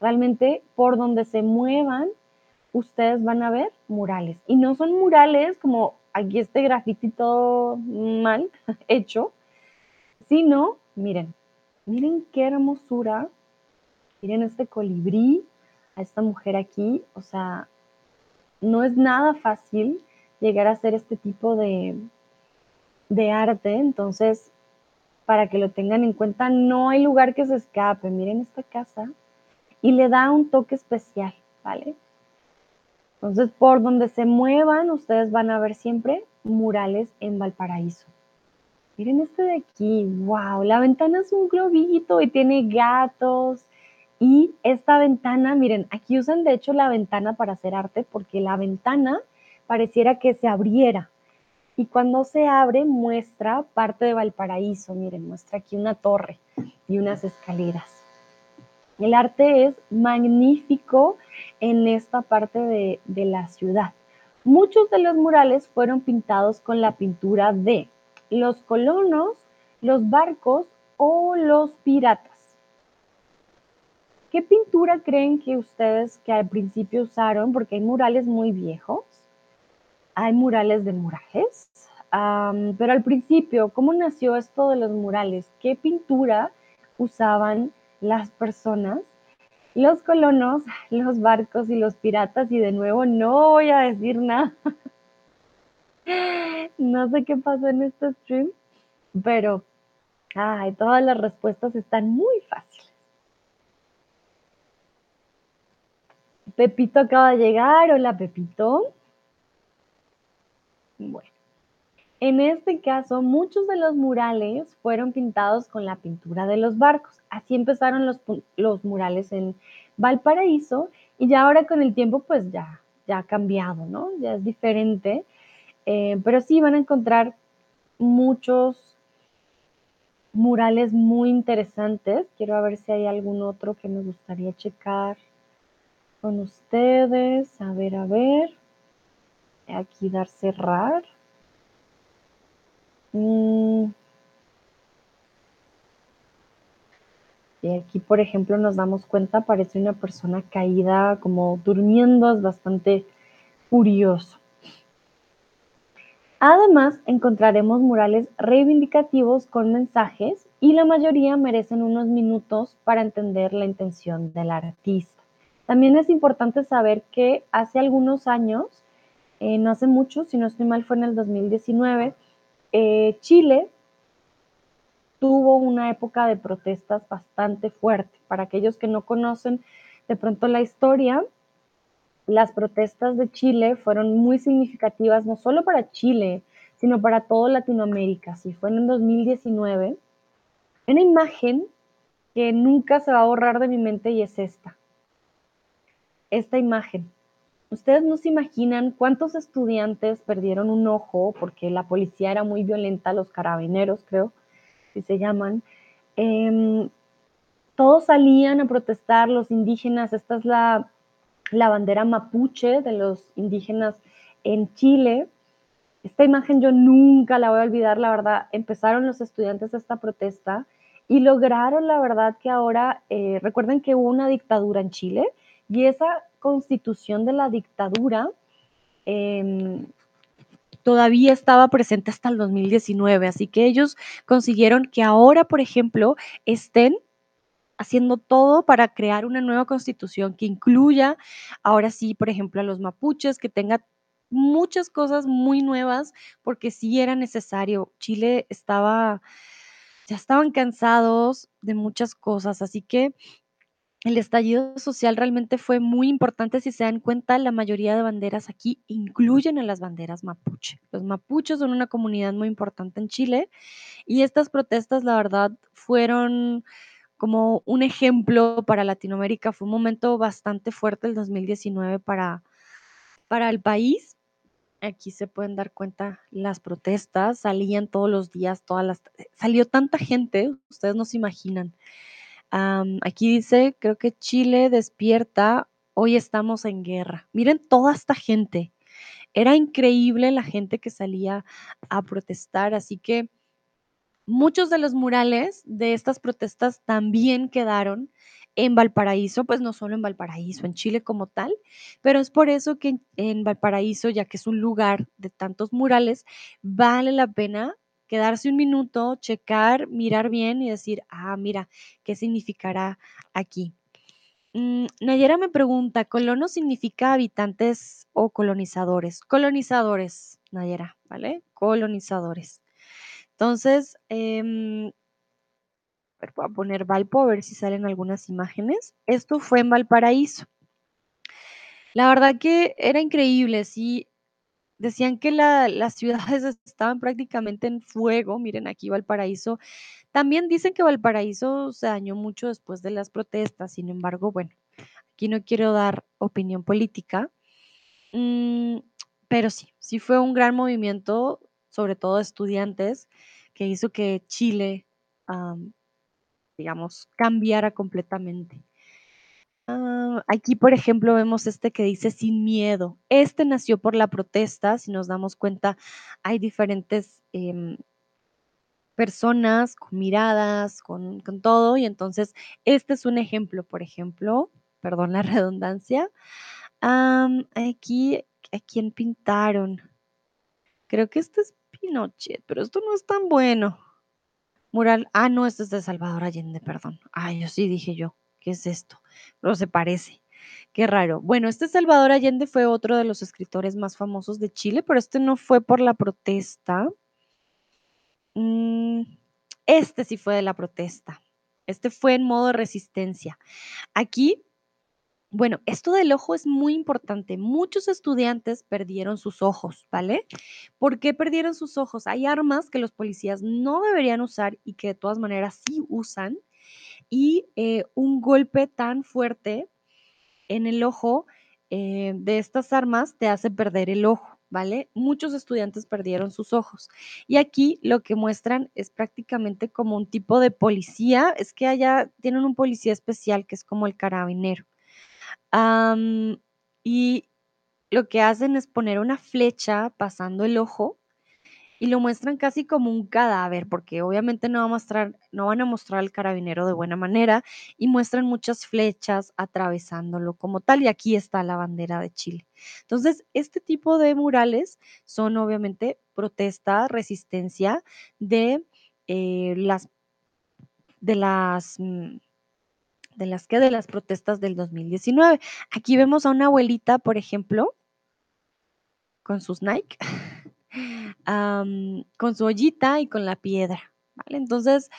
S1: Realmente por donde se muevan, ustedes van a ver murales. Y no son murales como aquí este grafiti todo mal [LAUGHS] hecho, sino, miren, miren qué hermosura. Miren este colibrí, a esta mujer aquí. O sea, no es nada fácil llegar a hacer este tipo de, arte. Entonces, para que lo tengan en cuenta, no hay lugar que se escape. Miren esta casa y le da un toque especial, ¿vale? Entonces, por donde se muevan, ustedes van a ver siempre murales en Valparaíso. Miren este de aquí, wow, la ventana es un globito y tiene gatos. Y esta ventana, miren, aquí usan de hecho la ventana para hacer arte porque la ventana pareciera que se abriera. Y cuando se abre muestra parte de Valparaíso, miren, muestra aquí una torre y unas escaleras. El arte es magnífico en esta parte de, la ciudad. Muchos de los murales fueron pintados con la pintura de los colonos, los barcos o los piratas. ¿Qué pintura creen que ustedes que al principio usaron? Porque hay murales muy viejos, hay murales de murales, pero al principio, ¿cómo nació esto de los murales? ¿Qué pintura usaban las personas los colonos, los barcos y los piratas, y de nuevo no voy a decir nada. [LAUGHS] No sé qué pasó en este stream, pero ay, todas las respuestas están muy fáciles. Pepito acaba de llegar. Hola, Pepito. Bueno, en este caso, muchos de los murales fueron pintados con la pintura de los barcos. Así empezaron los, los murales en Valparaíso y ya ahora con el tiempo pues ya, ya ha cambiado, ¿no? Ya es diferente. Eh, pero sí van a encontrar muchos murales muy interesantes. Quiero ver si hay algún otro que me gustaría checar con ustedes. A ver, a ver. Aquí dar cerrar. Mm. Y aquí, por ejemplo, nos damos cuenta, parece una persona caída, como durmiendo, es bastante curioso. Además, encontraremos murales reivindicativos con mensajes y la mayoría merecen unos minutos para entender la intención del artista. También es importante saber que hace algunos años, eh, no hace mucho, si no estoy mal, fue en el 2019, eh, Chile tuvo una época de protestas bastante fuerte. Para aquellos que no conocen de pronto la historia, las protestas de Chile fueron muy significativas, no solo para Chile, sino para toda Latinoamérica. Si fue en el 2019. Una imagen que nunca se va a borrar de mi mente y es esta. Esta imagen. Ustedes no se imaginan cuántos estudiantes perdieron un ojo porque la policía era muy violenta, los carabineros creo, si se llaman. Em, todos salían a protestar, los indígenas, esta es la, bandera mapuche de los indígenas en Chile. Esta imagen yo nunca la voy a olvidar, la verdad. Empezaron los estudiantes esta protesta y lograron, la verdad, que ahora, eh, recuerden que hubo una dictadura en Chile y esa constitución de la dictadura em, todavía estaba presente hasta el 2019, así que ellos consiguieron que ahora, por ejemplo, estén haciendo todo para crear una nueva constitución que incluya, ahora sí, por ejemplo, a los mapuches, que tenga muchas cosas muy nuevas, porque sí era necesario. Chile estaba, ya estaban cansados de muchas cosas, así que el estallido social realmente fue muy importante. Si se dan cuenta, la mayoría de banderas aquí incluyen a las banderas mapuche. Los mapuches son una comunidad muy importante en Chile y estas protestas, la verdad, fueron como un ejemplo para Latinoamérica. Fue un momento bastante fuerte el 2019 para, para el país. Aquí se pueden dar cuenta las protestas, salían todos los días, todas las... Salió tanta gente, ustedes no se imaginan aquí dice, creo que Chile despierta, hoy estamos en guerra. Miren toda esta gente. Era increíble la gente que salía a protestar, así que muchos de los murales de estas protestas también quedaron en Valparaíso, pues no solo en Valparaíso, en Chile como tal, pero es por eso que en Valparaíso, ya que es un lugar de tantos murales, vale la pena quedarse un minuto, checar, mirar bien y decir, ah, mira, ¿qué significará aquí? Mm, Nayera me pregunta, ¿colono significa habitantes o colonizadores? Colonizadores, Nayera, ¿vale? Colonizadores. Entonces, em, voy a poner Valpo a ver si salen algunas imágenes. Esto fue en Valparaíso. La verdad que era increíble, sí, decían que la, las ciudades [LAUGHS] estaban prácticamente en fuego. Miren, aquí Valparaíso. También dicen que Valparaíso se dañó mucho después de las protestas. Sin embargo, bueno, aquí no quiero dar opinión política. Mm, pero sí, sí fue un gran movimiento, sobre todo estudiantes, que hizo que Chile, digamos, cambiara completamente. Ah, aquí, por ejemplo, vemos este que dice sin miedo. Este nació por la protesta. Si nos damos cuenta, hay diferentes em, personas con miradas, con, todo. Y entonces, este es un ejemplo, por ejemplo, perdón la [LAUGHS] redundancia. aquí, ¿a quién pintaron? Creo que este es Pinochet, pero esto no es tan bueno. Mural, ah, no, este es de Salvador Allende, perdón. Ay, yo sí dije yo. ¿Qué es esto? Pero se parece. Qué raro. Bueno, este Salvador Allende fue otro de los escritores más famosos de Chile, pero este no fue por la protesta. Mm, este sí fue de la protesta. Este fue en modo resistencia. Aquí, bueno, esto del ojo es muy importante. Muchos estudiantes perdieron sus ojos, ¿vale? ¿Por qué perdieron sus ojos? Hay armas que los policías no deberían usar y que de todas maneras sí usan y eh, un golpe tan fuerte en el ojo eh, de estas armas te hace perder el ojo, ¿vale? Muchos estudiantes perdieron sus ojos. Y aquí lo que muestran es prácticamente como un tipo de policía, es que allá tienen un policía especial que es como el carabinero. y lo que hacen es poner una flecha pasando el ojo y lo muestran casi como un cadáver, porque obviamente no, va a mostrar, no van a mostrar al carabinero de buena manera y muestran muchas flechas atravesándolo como tal, y aquí está la bandera de Chile. Entonces, este tipo de murales son obviamente protesta, resistencia de eh, las de las mm, de las que de las protestas del 2019. Aquí vemos a una abuelita, por ejemplo, con sus Nike con su ollita y con la piedra, ¿vale? Entonces,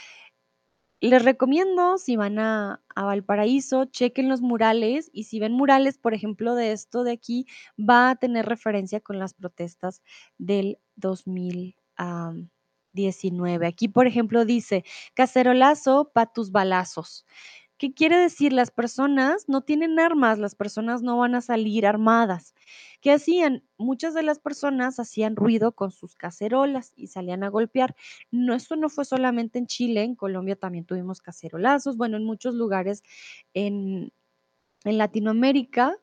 S1: les recomiendo si van a, Valparaíso, chequen los murales y si ven murales, por ejemplo, de esto de aquí, va a tener referencia con las protestas del 2019. Aquí, por ejemplo, dice, cacerolazo pa' tus balazos. ¿Qué quiere decir? Las personas no tienen armas, las personas no van a salir armadas. ¿Qué hacían? Muchas de las personas hacían ruido con sus cacerolas y salían a golpear. No, esto no fue solamente en Chile, en Colombia también tuvimos cacerolazos, bueno, en muchos lugares en, Latinoamérica.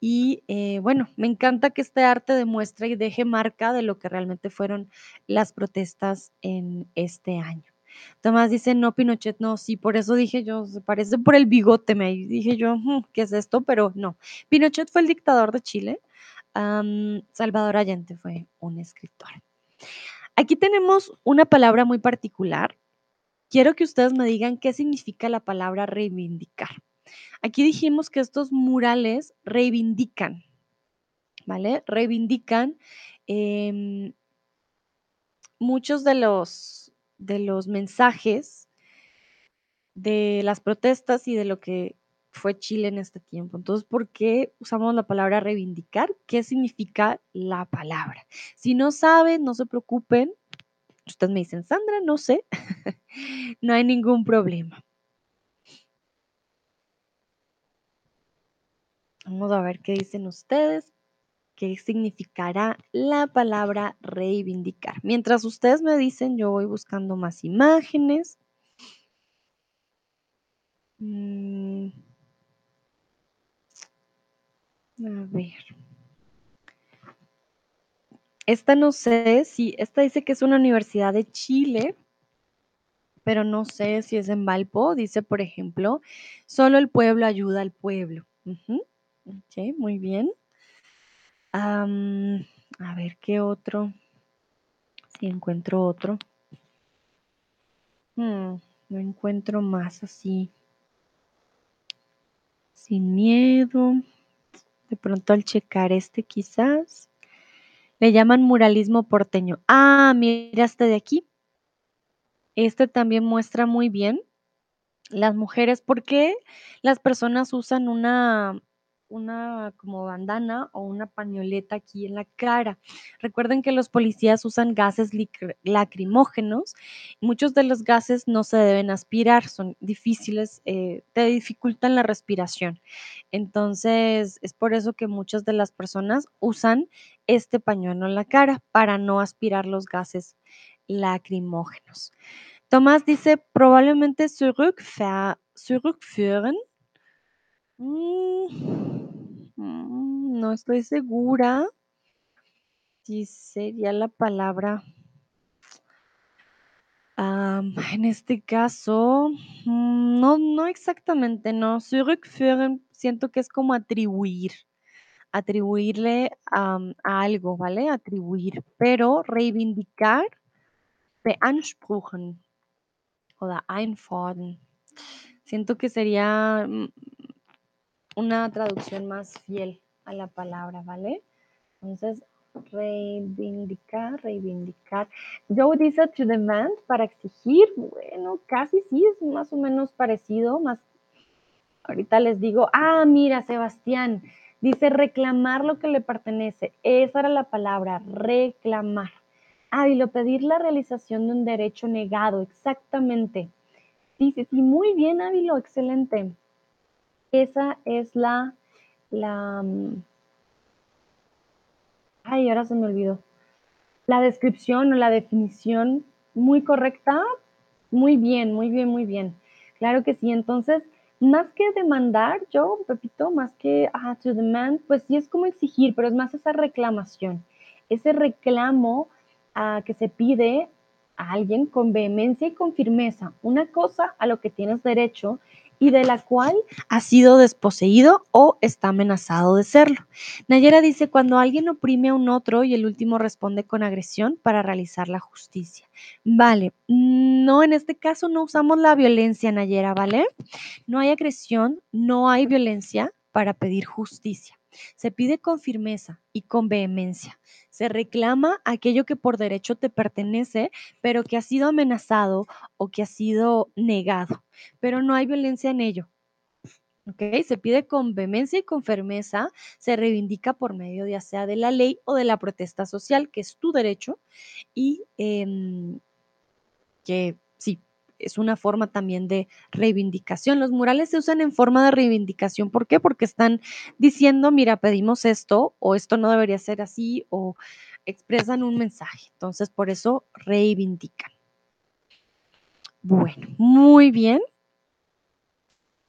S1: Y eh, bueno, me encanta que este arte demuestre y deje marca de lo que realmente fueron las protestas en este año. Tomás dice, no, Pinochet, no, sí, por eso dije yo, se parece por el bigote, me dije yo, ¿qué es esto? Pero no. Pinochet fue el dictador de Chile, Salvador Allende fue un escritor. Aquí tenemos una palabra muy particular. Quiero que ustedes me digan qué significa la palabra reivindicar. Aquí dijimos que estos murales reivindican, ¿vale? Reivindican em, muchos de los de los mensajes de las protestas y de lo que fue Chile en este tiempo. Entonces, ¿por qué usamos la palabra reivindicar? ¿Qué significa la palabra? Si no saben, no se preocupen. Ustedes me dicen, Sandra, no sé. [LAUGHS] no hay ningún problema. Vamos a ver qué dicen ustedes qué significará la palabra reivindicar. Mientras ustedes me dicen, yo voy buscando más imágenes. Mm. A ver. Esta no sé si, esta dice que es una universidad de Chile, pero no sé si es en Valpo. Dice, por ejemplo, solo el pueblo ayuda al pueblo. Ok, muy bien a ver, ¿qué otro? Si encuentro otro. Hmm, no encuentro más así. Sin miedo. De pronto al checar este quizás. Le llaman muralismo porteño. Ah, mira este de aquí. Este también muestra muy bien las mujeres. ¿Por qué las personas usan una una como bandana o una pañoleta aquí en la cara. Recuerden que los policías usan gases lacrimógenos. Muchos de los gases no se deben aspirar, son difíciles, eh, te dificultan la respiración. Entonces, es por eso que muchas de las personas usan este pañuelo en la cara para no aspirar los gases lacrimógenos. Tomás dice, probablemente zurückführen. Mm, no estoy segura si sería la palabra. Am, en este caso, mm, no, no exactamente, no. Siento que es como atribuir, atribuirle a algo, ¿vale? Atribuir, pero reivindicar, beanspruchen oder einfordern. Siento que sería mm, una traducción más fiel a la palabra, ¿vale? Entonces, reivindicar, reivindicar. Joe dice to demand para exigir. Bueno, casi sí, es más o menos parecido. Más. Ahorita les digo, ah, mira, Sebastián, dice reclamar lo que le pertenece. Esa era la palabra, reclamar. Ah, lo pedir la realización de un derecho negado, exactamente. Sí, sí, muy bien, Ávilo, excelente. Esa es la, la, mm, ay, ahora se me olvidó. La descripción o la definición muy correcta, muy bien, muy bien, muy bien. Claro que sí. Entonces, más que demandar, yo, Pepito, más que ah, to demand, pues sí es como exigir, pero es más esa reclamación, ese reclamo ah, que se pide a alguien con vehemencia y con firmeza, una cosa a lo que tienes derecho y de la cual ha sido desposeído o está amenazado de serlo. Nayera dice, cuando alguien oprime a un otro y el último responde con agresión para realizar la justicia. Vale, no, en este caso no usamos la violencia, Nayera, ¿vale? No hay agresión, no hay violencia para pedir justicia. Se pide con firmeza y con vehemencia. Se reclama aquello que por derecho te pertenece, pero que ha sido amenazado o que ha sido negado. Pero no hay violencia en ello. ¿ok? Se pide con vehemencia y con firmeza, se reivindica por medio de la ley o de la protesta social, que es tu derecho, y em, que sí, es una forma también de reivindicación. Los murales se usan en forma de reivindicación. ¿Por qué? Porque están diciendo, mira, pedimos esto, o esto no debería ser así, o expresan un mensaje. Entonces, por eso reivindican. Bueno, muy bien.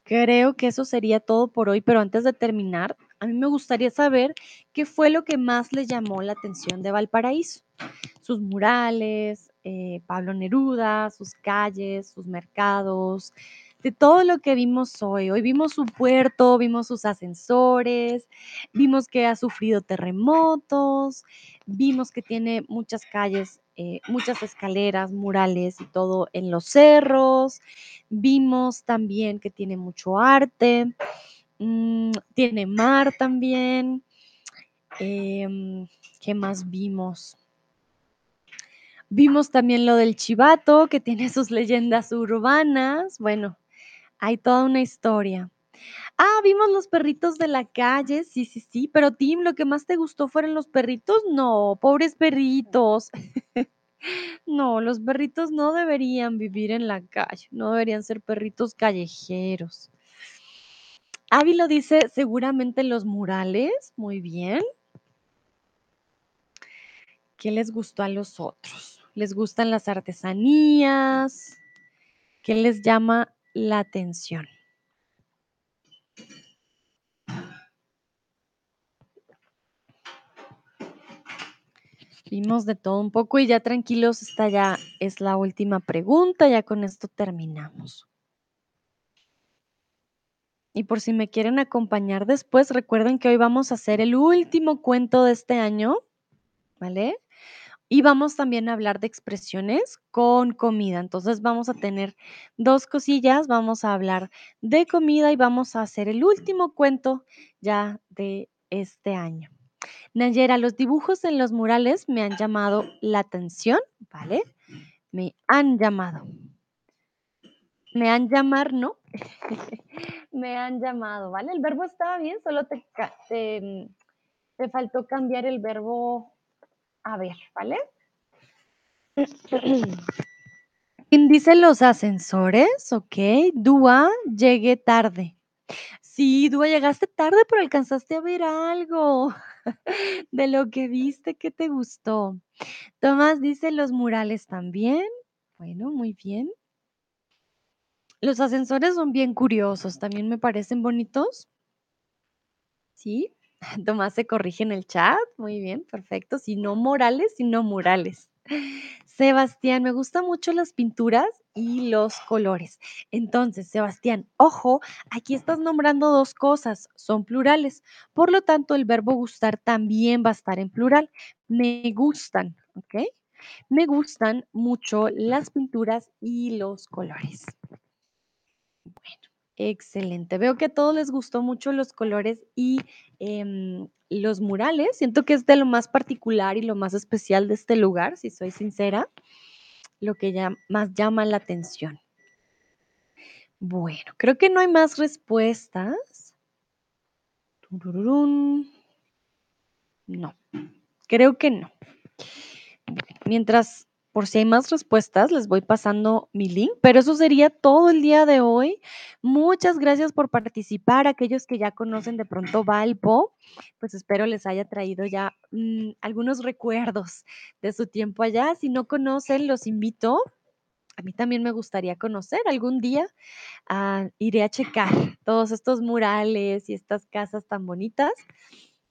S1: Creo que eso sería todo por hoy, pero antes de terminar, a mí me gustaría saber qué fue lo que más le llamó la atención de Valparaíso. Sus murales, eh, Pablo Neruda, sus calles, sus mercados, de todo lo que vimos hoy. Hoy vimos su puerto, vimos sus ascensores, vimos que ha sufrido terremotos, vimos que tiene muchas calles, eh, muchas escaleras, murales y todo en los cerros. Vimos también que tiene mucho arte, mm, tiene mar también. Em, ¿Qué más vimos? Vimos también lo del chivato, que tiene [LAUGHS] sus leyendas urbanas. Bueno, hay toda una historia. Ah, vimos los perritos de la calle, sí, sí, sí, pero Tim, ¿lo que más te gustó fueron los perritos? No, pobres perritos. [LAUGHS] No, los perritos no deberían vivir en la calle, no deberían ser perritos callejeros. Ávilo dice, seguramente los murales, muy bien. ¿Qué les gustó a los otros? ¿Les gustan las artesanías? ¿Qué les llama la atención? Vimos de todo un poco y ya tranquilos, esta ya es la última pregunta, ya con esto terminamos. Y por si me quieren acompañar después, recuerden que hoy vamos a hacer el último cuento de este año, ¿vale? Y vamos también a hablar de expresiones con comida. Entonces vamos a tener dos cosillas, vamos a hablar de comida y vamos a hacer el último cuento ya de este año. Nayera, los dibujos en los murales me han llamado la atención, ¿vale? Me han llamado. Me han llamar, ¿no? [LAUGHS] Me han llamado, ¿vale? El verbo estaba bien, solo te te, mm, te faltó cambiar el verbo haber, ¿vale? [CLEARS THROAT] ¿Quién dice los ascensores? Okey. Dúa, llegué tarde. Sí, Dúa, llegaste tarde, pero alcanzaste a ver algo [LAUGHS] de lo que viste, ¿qué te gustó? Tomás dice los murales también. Bueno, muy bien. Los ascensores son bien curiosos, también me parecen bonitos. Sí, [LAUGHS] Tomás se corrige en el chat, muy bien, perfecto. Si no morales, sino murales. Sebastián, me gustan mucho las pinturas y los colores. Entonces, Sebastián, ojo, aquí estás nombrando 2 cosas, son plurales. Por lo tanto, el verbo gustar también va a estar en plural. Me gustan, ¿okey? Me gustan mucho las pinturas y los colores. Excelente. Veo que a todos les gustó mucho los colores y, em, los murales. Siento que es de lo más particular y lo más especial de este lugar, si soy sincera, lo que ya más llama la atención. Bueno, creo que no hay más respuestas. No, creo que no. Mientras, por si hay más respuestas, les voy pasando mi link, pero eso sería todo el día de hoy. Muchas gracias por participar. Aquellos que ya conocen de pronto Valpo, pues espero les haya traído ya, mm, algunos recuerdos de su tiempo allá. Si no conocen, los invito. A mí también me gustaría conocer algún día, ah, iré a checar todos estos murales y estas casas tan bonitas.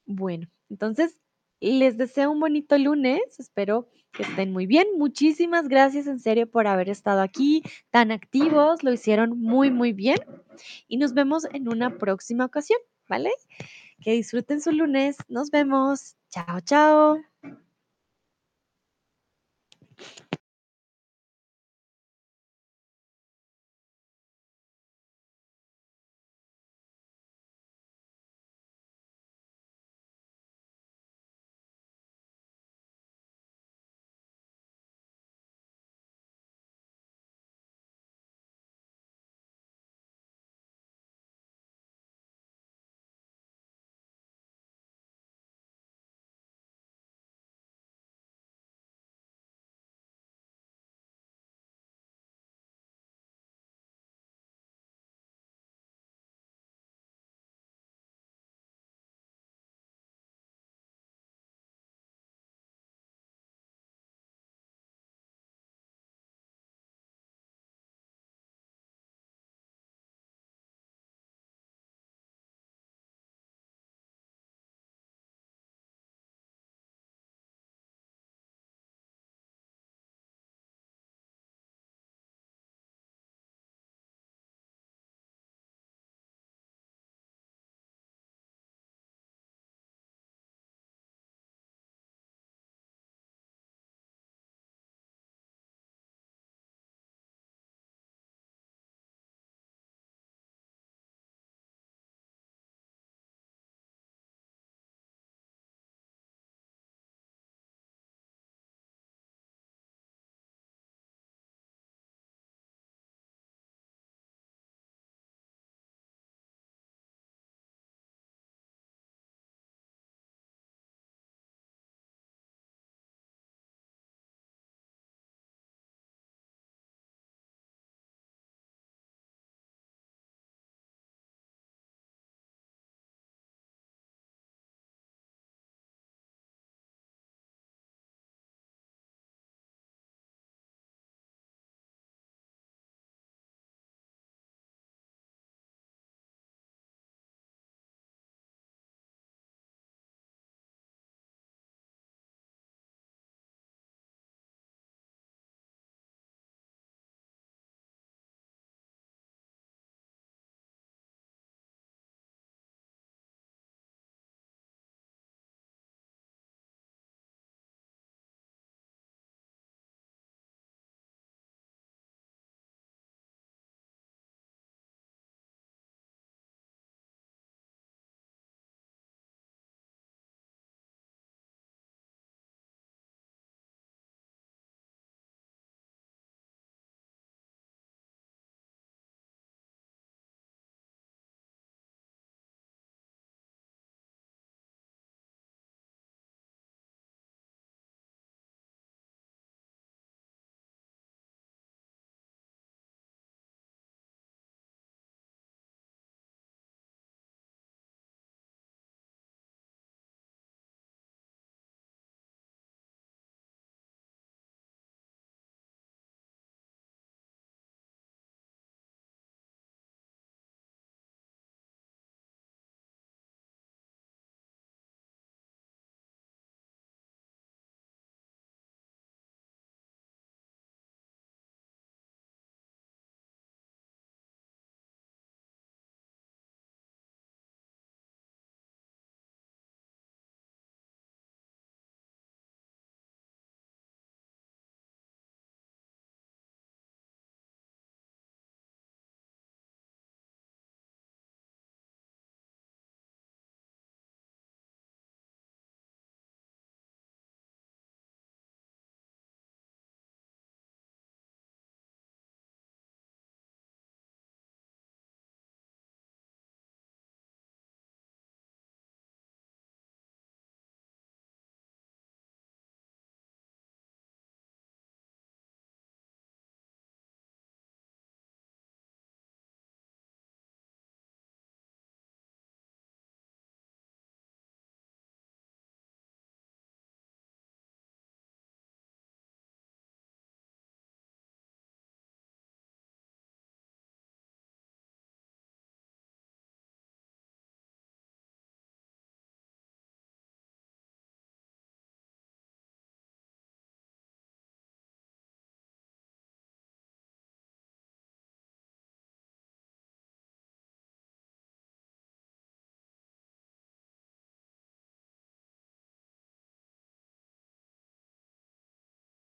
S1: Bueno, entonces, les deseo un bonito lunes, espero que estén muy bien. Muchísimas gracias, en serio, por haber estado aquí tan activos, lo hicieron muy, muy bien, y nos vemos en una próxima ocasión, ¿vale? Que disfruten su lunes. Nos vemos. Chao, chao.